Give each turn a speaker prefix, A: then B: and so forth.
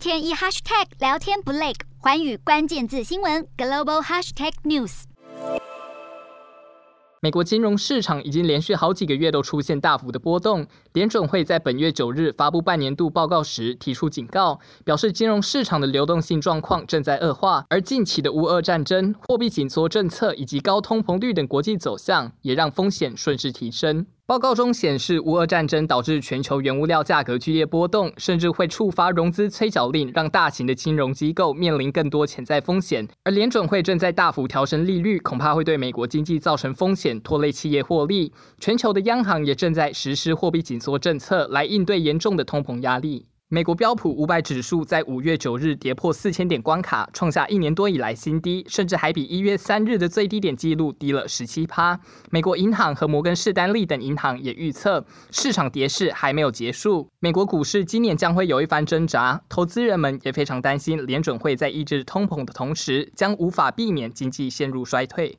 A: 天一 hashtag 聊天不累，环宇关键字新闻 global hashtag news。
B: 美国金融市场已经连续好几个月都出现大幅的波动。联准会在本月九日发布半年度报告时提出警告，表示金融市场的流动性状况正在恶化，而近期的乌俄战争、货币紧缩政策以及高通膨率等国际走向，也让风险顺势提升。报告中显示，乌俄战争导致全球原物料价格剧烈波动，甚至会触发融资催缴令，让大型的金融机构面临更多潜在风险。而联准会正在大幅调升利率，恐怕会对美国经济造成风险，拖累企业获利。全球的央行也正在实施货币紧缩政策，来应对严重的通膨压力。美国标普五百指数在五月九日跌破四千点关卡，创下一年多以来新低，甚至还比一月三日的最低点记录低了十七趴。美国银行和摩根士丹利等银行也预测，市场跌势还没有结束，美国股市今年将会有一番挣扎。投资人们也非常担心，联准会在抑制通膨的同时，将无法避免经济陷入衰退。